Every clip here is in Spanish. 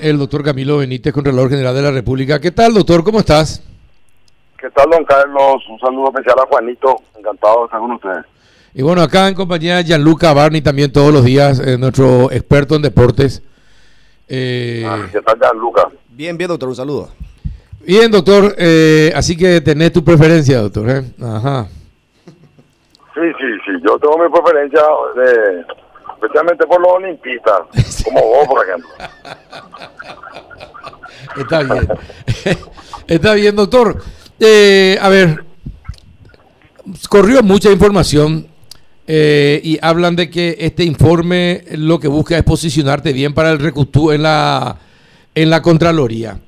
el doctor Camilo Benítez, Contralor General de la República. ¿Qué tal, doctor? ¿Cómo estás? ¿Qué tal, don Carlos? Un saludo especial a Juanito. Encantado de estar con ustedes. Y bueno, acá en compañía de Gianluca Barney también todos los días, eh, nuestro experto en deportes. Eh, ah, ¿Qué tal, Gianluca? Bien, bien, doctor. Un saludo. Bien, doctor. Eh, así que tenés tu preferencia, doctor. ¿eh? Ajá. Sí, sí, sí. Yo tengo mi preferencia de especialmente por los olimpistas, como vos, por ejemplo. Está bien. Está bien, doctor. Eh, a ver, corrió mucha información eh, y hablan de que este informe lo que busca es posicionarte bien para el recutú en la, en la Contraloría.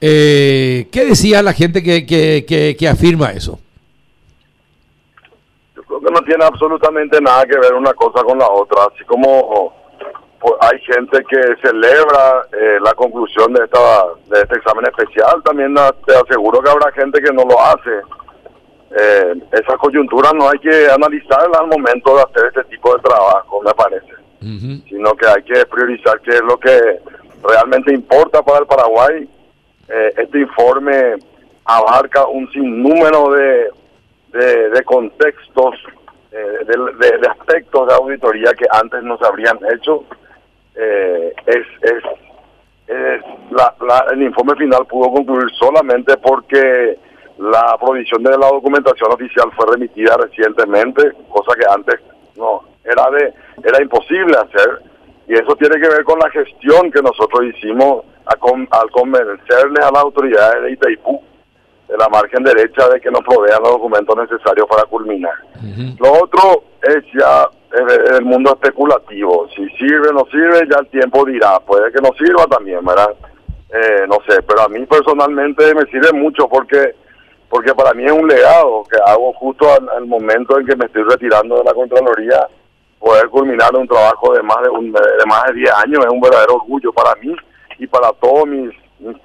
Eh, ¿Qué decía la gente que, que, que afirma eso? Que no tiene absolutamente nada que ver una cosa con la otra, así como pues, hay gente que celebra eh, la conclusión de esta de este examen especial, también te aseguro que habrá gente que no lo hace. Eh, esa coyuntura no hay que analizarla al momento de hacer este tipo de trabajo, me parece, sino que hay que priorizar qué es lo que realmente importa para el Paraguay. Eh, este informe abarca un sinnúmero de de, contextos, eh, de, aspectos de auditoría que antes no se habrían hecho. Eh, es, es, el informe final pudo concluir solamente porque la provisión de la documentación oficial fue remitida recientemente, cosa que antes no era de era imposible hacer y eso tiene que ver con la gestión que nosotros hicimos al convencerles a las autoridades de Itaipú de la margen derecha de que nos provean los documentos necesarios para culminar. Lo otro es ya el, mundo especulativo. Si sirve o no sirve, ya el tiempo dirá. Puede que no sirva también, ¿verdad? Eh, no sé, pero a mí personalmente me sirve mucho porque porque para mí es un legado que hago justo al, momento en que me estoy retirando de la Contraloría. Poder culminar un trabajo de más de, un, de más de 10 años es un verdadero orgullo para mí y para todos mis,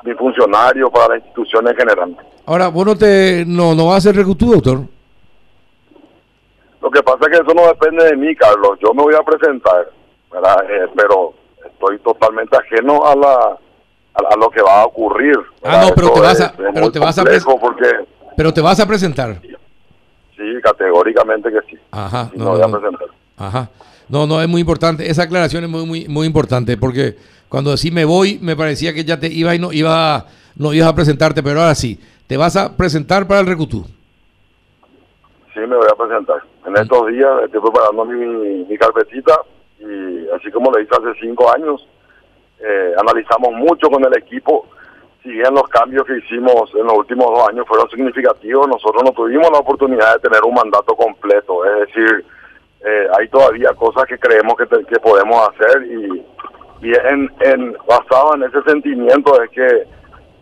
mis funcionarios, para la institución en general. Ahora, ¿vos no, te, no, no vas a ser recutú, doctor? Lo que pasa es que eso no depende de mí, Carlos. Yo me voy a presentar, ¿verdad? Eh, pero estoy totalmente ajeno a la a, lo que va a ocurrir. Ah, no, pero te, vas a, pero te vas a porque Pero te vas a presentar. Sí, categóricamente que sí. Ajá, no, voy a presentar. Ajá. No, no, es muy importante. Esa aclaración es muy, muy, muy importante porque cuando decís me voy, me parecía que ya te iba y no iba, no ibas a presentarte, pero ahora sí. ¿Te vas a presentar para el Recutú? Sí, me voy a presentar. En mm. estos días estoy preparando mi, mi carpetita y así como le hice hace cinco años, eh, analizamos mucho con el equipo. Si bien los cambios que hicimos en los últimos dos años fueron significativos, nosotros no tuvimos la oportunidad de tener un mandato completo. Es decir, eh, hay todavía cosas que creemos que, que podemos hacer y, y en, en, basado en ese sentimiento es que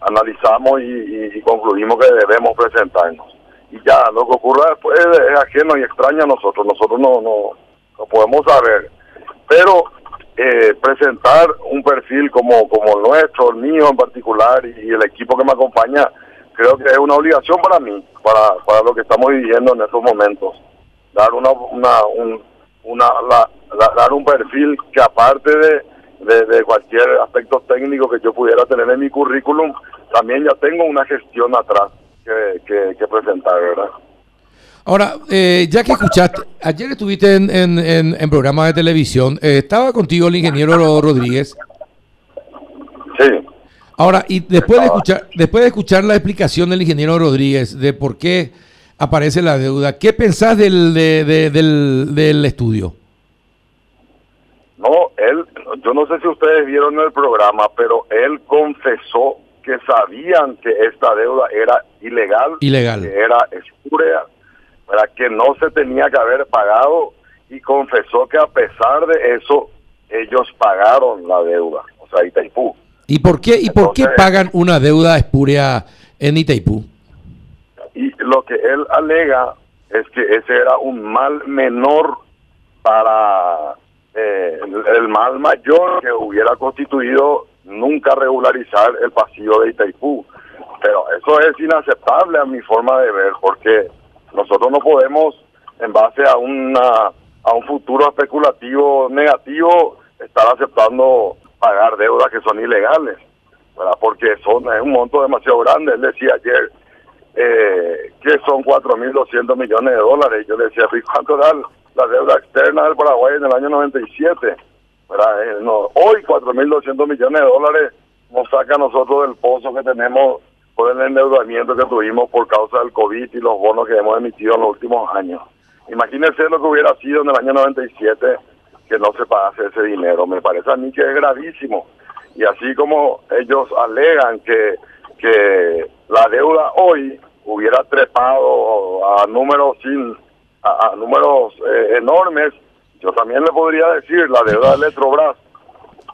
analizamos y, concluimos que debemos presentarnos. Y ya, lo que ocurra después es ajeno y extraño a nosotros, nosotros no, no, podemos saber. Pero eh, presentar un perfil como, como el nuestro, el mío en particular y, el equipo que me acompaña, creo que es una obligación para mí, para, para lo que estamos viviendo en estos momentos. Dar una, una, un, una dar un perfil que aparte de de, cualquier aspecto técnico que yo pudiera tener en mi currículum, también ya tengo una gestión atrás que, que, presentar, ¿verdad? Ahora, eh, ya que escuchaste, ayer estuviste en, en, en, programa de televisión, eh, ¿estaba contigo el ingeniero Rodríguez? Sí. Ahora, y después de, escuchar, después de escuchar la explicación del ingeniero Rodríguez de por qué aparece la deuda, ¿qué pensás del, del, del estudio? No, él, yo no sé si ustedes vieron el programa, pero él confesó que sabían que esta deuda era ilegal, ilegal. que era espuria, para que no se tenía que haber pagado y confesó que a pesar de eso ellos pagaron la deuda, o sea, Itaipú. ¿Y por qué y por qué pagan una deuda espuria en Itaipú? Lo que él alega es que ese era un mal menor para eh, el, mal mayor que hubiera constituido nunca regularizar el pasillo de Itaipú. Pero eso es inaceptable a mi forma de ver, porque nosotros no podemos, en base a, una, a un futuro especulativo negativo, estar aceptando pagar deudas que son ilegales, ¿verdad? porque son, es un monto demasiado grande. Él decía ayer eh, que son 4.200 millones de dólares. Yo decía, ¿cuánto da la deuda externa del Paraguay en el año 97? ¿verdad? Eh, no, hoy 4.200 millones de dólares nos saca a nosotros del pozo que tenemos por el endeudamiento que tuvimos por causa del COVID y los bonos que hemos emitido en los últimos años. Imagínense lo que hubiera sido en el año 97 que no se pagase ese dinero. Me parece a mí que es gravísimo. Y así como ellos alegan que, que la deuda hoy hubiera trepado a números sin a, números eh, enormes, yo también le podría decir la deuda de Electrobras,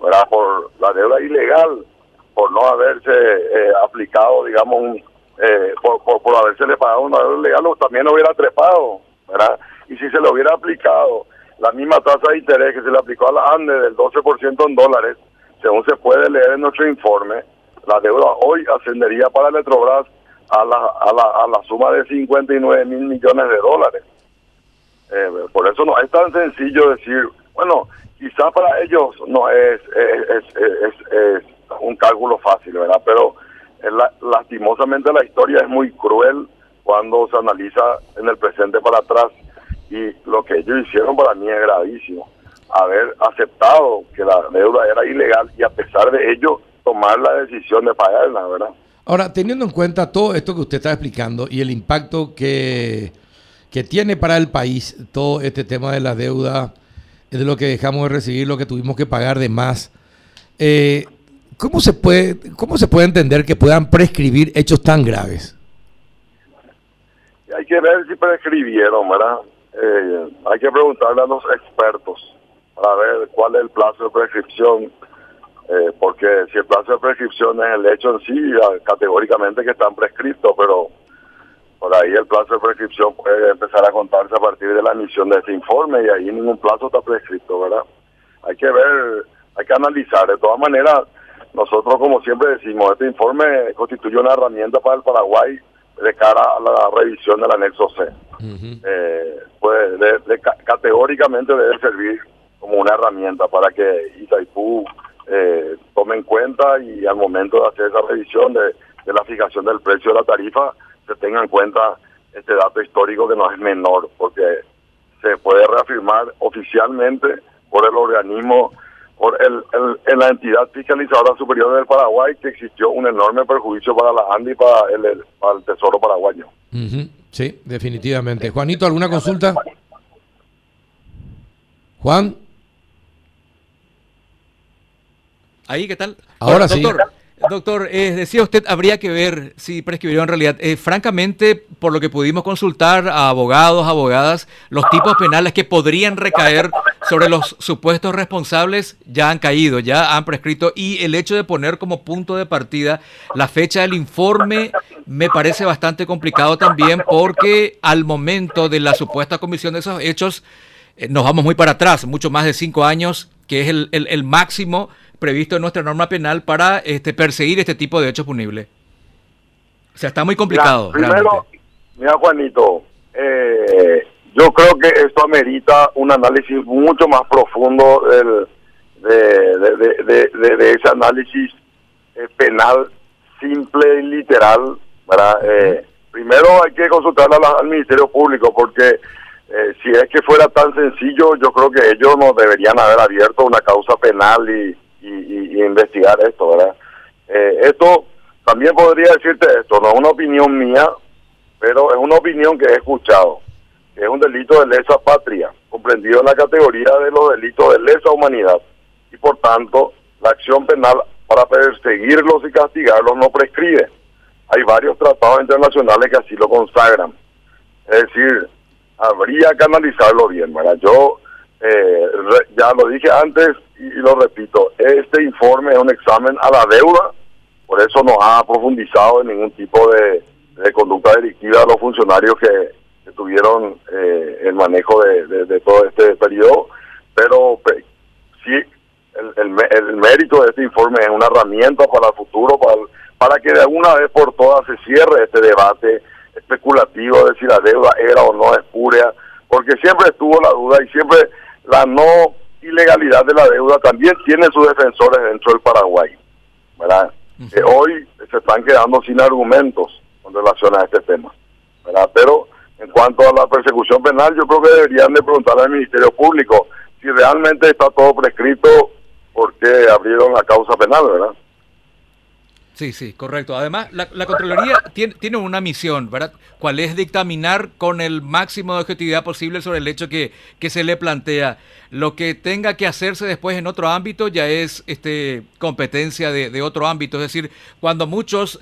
¿verdad? por la deuda ilegal por no haberse eh, aplicado, digamos, eh, por, por, haberse le pagado una deuda legal, también hubiera trepado, ¿verdad? Y si se le hubiera aplicado la misma tasa de interés que se le aplicó a la ANDE del 12% en dólares, según se puede leer en nuestro informe, la deuda hoy ascendería para Electrobras a la, a la, a la suma de 59 mil millones de dólares. Eh, por eso no es tan sencillo decir, bueno, quizá para ellos no es, es, es, es un cálculo fácil, ¿verdad? Pero lastimosamente la historia es muy cruel cuando se analiza en el presente para atrás y lo que ellos hicieron para mí es gravísimo. Haber aceptado que la deuda era ilegal y a pesar de ello tomar la decisión de pagarla, ¿verdad? Ahora, teniendo en cuenta todo esto que usted está explicando y el impacto que, que tiene para el país todo este tema de la deuda, de lo que dejamos de recibir, lo que tuvimos que pagar de más, eh, ¿Cómo se puede, cómo se puede entender que puedan prescribir hechos tan graves? Hay que ver si prescribieron, ¿verdad? Eh, hay que preguntarle a los expertos para ver cuál es el plazo de prescripción, eh, porque si el plazo de prescripción es el hecho en sí, categóricamente que están prescritos, pero por ahí el plazo de prescripción puede empezar a contarse a partir de la emisión de ese informe y ahí ningún plazo está prescrito, ¿verdad? Hay que ver, hay que analizar. De todas maneras, nosotros, como siempre decimos, este informe constituye una herramienta para el Paraguay de cara a la revisión del anexo C. Eh, pues categóricamente debe servir como una herramienta para que Itaipú eh, tome en cuenta y al momento de hacer esa revisión de, de la fijación del precio de la tarifa se tenga en cuenta este dato histórico que no es menor, porque se puede reafirmar oficialmente por el organismo por el, en la entidad fiscalizadora superior del Paraguay que existió un enorme perjuicio para la ANDI y para el, para el Tesoro paraguayo. Sí, definitivamente. Juanito, ¿alguna consulta? Juan. Ahí, ¿qué tal? Ahora sí. Doctor, eh, decía usted, habría que ver si prescribió en realidad. Eh, francamente, por lo que pudimos consultar a abogados, abogadas, los tipos penales que podrían recaer sobre los supuestos responsables ya han caído, ya han prescrito. Y el hecho de poner como punto de partida la fecha del informe me parece bastante complicado también porque al momento de la supuesta comisión de esos hechos eh, nos vamos muy para atrás, mucho más de cinco años, que es el, el máximo previsto en nuestra norma penal para este, perseguir este tipo de hechos punibles. O sea, está muy complicado. primero, mira Juanito, eh, yo creo que esto amerita un análisis mucho más profundo del, de, ese análisis eh, penal simple y literal. ¿verdad? Eh, primero hay que consultar al Ministerio Público porque si es que fuera tan sencillo, yo creo que ellos no deberían haber abierto una causa penal y, investigar esto, ¿verdad? Eh, esto, también podría decirte esto, no es una opinión mía, pero es una opinión que he escuchado, es un delito de lesa patria, comprendido en la categoría de los delitos de lesa humanidad, y por tanto, la acción penal para perseguirlos y castigarlos no prescribe. Hay varios tratados internacionales que así lo consagran. Es decir, habría que analizarlo bien, ¿verdad? Yo eh, ya lo dije antes lo repito, este informe es un examen a la deuda, por eso no ha profundizado en ningún tipo de, conducta delictiva de los funcionarios que, tuvieron eh, el manejo de, todo este periodo, pero sí, el, el, mérito de este informe es una herramienta para el futuro, para, para que de alguna vez por todas se cierre este debate especulativo de si la deuda era o no espuria, porque siempre estuvo la duda y siempre la no ilegalidad de la deuda también tiene sus defensores dentro del Paraguay. ¿verdad? Que hoy se están quedando sin argumentos con relación a este tema. ¿verdad? Pero en cuanto a la persecución penal, yo creo que deberían de preguntarle al Ministerio Público si realmente está todo prescrito, ¿por qué abrieron la causa penal, verdad? Sí, sí, correcto. Además, la, Contraloría tiene, tiene, una misión, ¿verdad? ¿Cuál es dictaminar con el máximo de objetividad posible sobre el hecho que, que se le plantea. Lo que tenga que hacerse después en otro ámbito ya es este, competencia de, de otro ámbito. Es decir, cuando muchos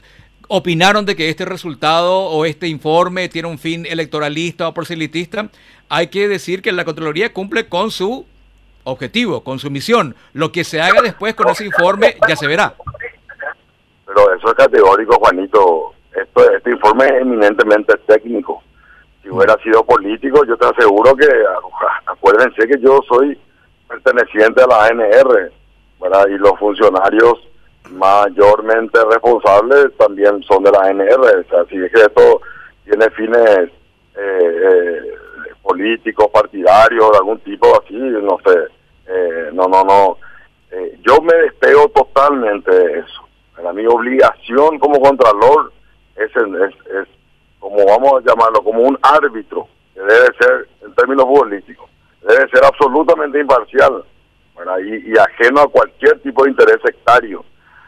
opinaron de que este resultado o este informe tiene un fin electoralista o proselitista, hay que decir que la Contraloría cumple con su objetivo, con su misión. Lo que se haga después con ese informe ya se verá. Eso es categórico, Juanito. Esto, este informe es eminentemente técnico. Si hubiera sido político, yo te aseguro que, acuérdense que yo soy perteneciente a la ANR. Y los funcionarios mayormente responsables también son de la ANR. O si es que esto tiene fines eh, eh, políticos, partidarios, de algún tipo así, no sé. Eh, no, no, no. yo me despego totalmente de eso mi obligación como contralor es, es, como vamos a llamarlo, como un árbitro, que debe ser, en términos futbolísticos, debe ser absolutamente imparcial y, ajeno a cualquier tipo de interés sectario.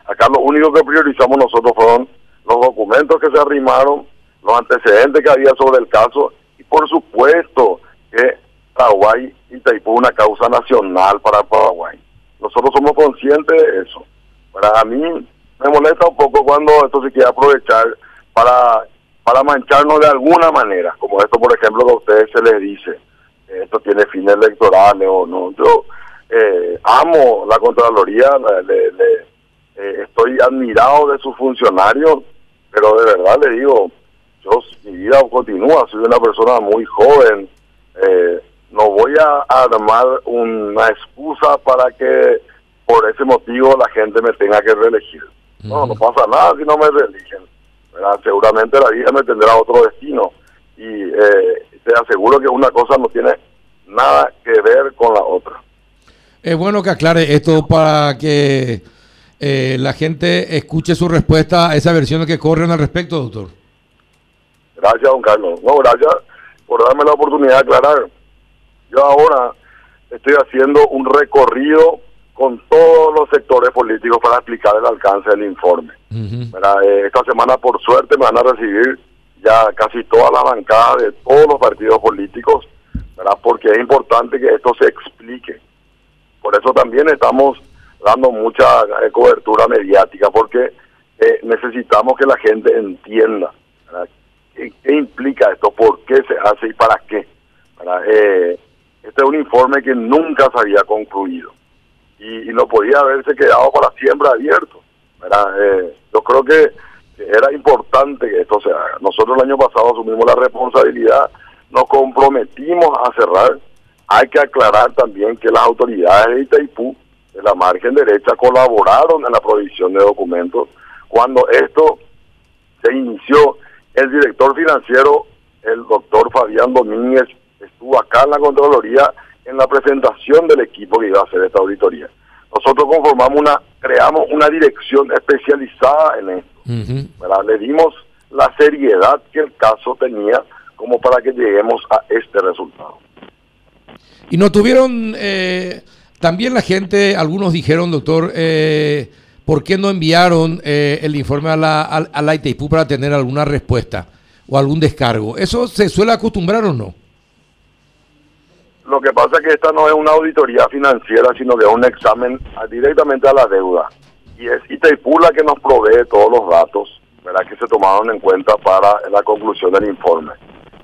Acá lo único que priorizamos nosotros fueron los documentos que se arrimaron, los antecedentes que había sobre el caso y por supuesto que Paraguay y Taipú una causa nacional para Paraguay. Nosotros somos conscientes de eso. Para mí, me molesta un poco cuando esto se quiere aprovechar para, para mancharnos de alguna manera, como esto, por ejemplo, que a ustedes se les dice, esto tiene fines electorales o no. Yo eh, amo la Contraloría, le, eh, estoy admirado de sus funcionarios, pero de verdad le digo, yo mi vida continúa, soy una persona muy joven, eh, no voy a armar una excusa para que por ese motivo la gente me tenga que reelegir. No, no pasa nada si no me reeligen. Seguramente la vida me tendrá otro destino. Y eh, te aseguro que una cosa no tiene nada que ver con la otra. Es bueno que aclare esto para que eh, la gente escuche su respuesta a esa versión que corren al respecto, doctor. Gracias, don Carlos. No, gracias por darme la oportunidad de aclarar. Yo ahora estoy haciendo un recorrido con todos los sectores políticos para explicar el alcance del informe. Eh, esta semana, por suerte, me van a recibir ya casi toda la bancada de todos los partidos políticos, ¿verdad? porque es importante que esto se explique. Por eso también estamos dando mucha eh, cobertura mediática, porque eh, necesitamos que la gente entienda ¿Qué, implica esto, por qué se hace y para qué. este es un informe que nunca se había concluido y, no podía haberse quedado para siempre abierto. Eh, yo creo que era importante que esto se haga. Nosotros el año pasado asumimos la responsabilidad, nos comprometimos a cerrar. Hay que aclarar también que las autoridades de Itaipú, de la margen derecha, colaboraron en la provisión de documentos. Cuando esto se inició, el director financiero, el doctor Fabián Domínguez, estuvo acá en la Contraloría en la presentación del equipo que iba a hacer esta auditoría. Nosotros conformamos una, creamos una dirección especializada en esto. Le dimos la seriedad que el caso tenía como para que lleguemos a este resultado. Y no tuvieron, eh, también la gente, algunos dijeron, doctor, eh, ¿por qué no enviaron eh, el informe a la, a la ITIPU para tener alguna respuesta o algún descargo? ¿Eso se suele acostumbrar o no? Lo que pasa es que esta no es una auditoría financiera, sino que es un examen directamente a la deuda. Y es Itaipú la que nos provee todos los datos ¿verdad? que se tomaron en cuenta para la conclusión del informe.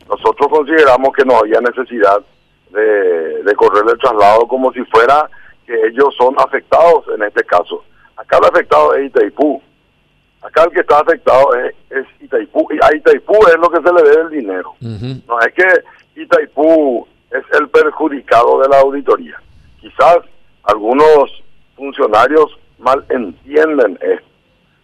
Nosotros consideramos que no había necesidad de, de correr el traslado como si fuera que ellos son afectados en este caso. Acá el afectado es Itaipú. Acá el que está afectado es, es Itaipú. Y a Itaipú es lo que se le debe el dinero. No es que Itaipú es el perjudicado de la auditoría. Quizás algunos funcionarios mal entienden esto.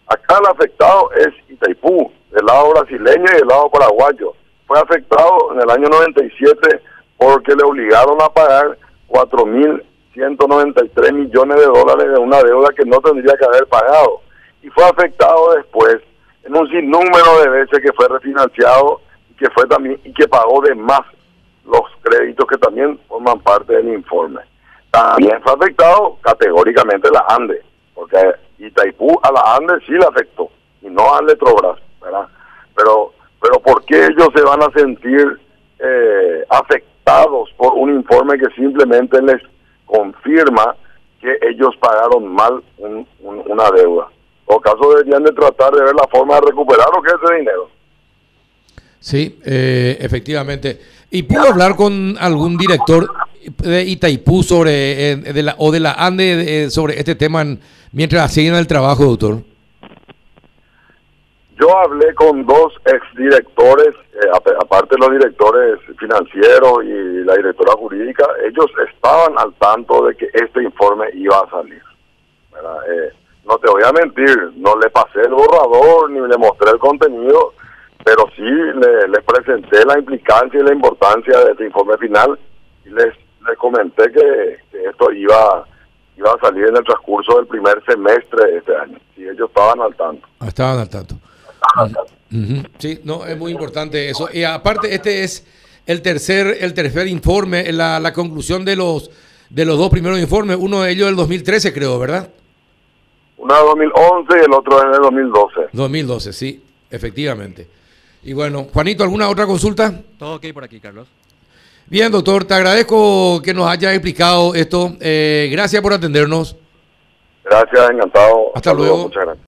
Acá el afectado es Itaipú, del lado brasileño y del lado paraguayo. Fue afectado en el año 97 porque le obligaron a pagar 4.000 193 millones de dólares de una deuda que no tendría que haber pagado. Y fue afectado después en un sinnúmero de veces que fue refinanciado y que fue también y que pagó de más los créditos que también forman parte del informe. También fue afectado categóricamente la ANDE, porque Itaipú a la ANDE sí le afectó y no a Letrobras, ¿verdad? Pero, pero ¿por qué ellos se van a sentir eh, afectados por un informe que simplemente les confirma que ellos pagaron mal una deuda? En caso deberían de tratar de ver la forma de recuperar lo que es ese dinero. Sí, eh, efectivamente. ¿Y pudo hablar con algún director de Itaipú sobre, eh, o de la ANDE sobre este tema mientras siguen el trabajo, doctor? Yo hablé con dos exdirectores, eh, aparte de los directores financieros y la directora jurídica, ellos estaban al tanto de que este informe iba a salir. Eh, no te voy a mentir, no le pasé el borrador ni le mostré el contenido, pero sí le, les presenté la implicancia y la importancia de este informe final y les, les comenté que, esto iba, iba a salir en el transcurso del primer semestre de este año. Y ellos estaban al tanto. Ah, estaban al tanto. Sí, no, es muy importante eso. Y aparte, este es el tercer, el tercer informe, la, la conclusión de los, de los dos primeros informes, uno de ellos del 2013, creo, ¿verdad? Uno de 2011 y el otro es de 2012. 2012, sí, efectivamente. Y bueno, Juanito, ¿alguna otra consulta? Todo ok por aquí, Carlos. Bien, doctor, te agradezco que nos haya explicado esto. Eh, gracias por atendernos. Gracias, encantado. Hasta, luego. Muchas gracias.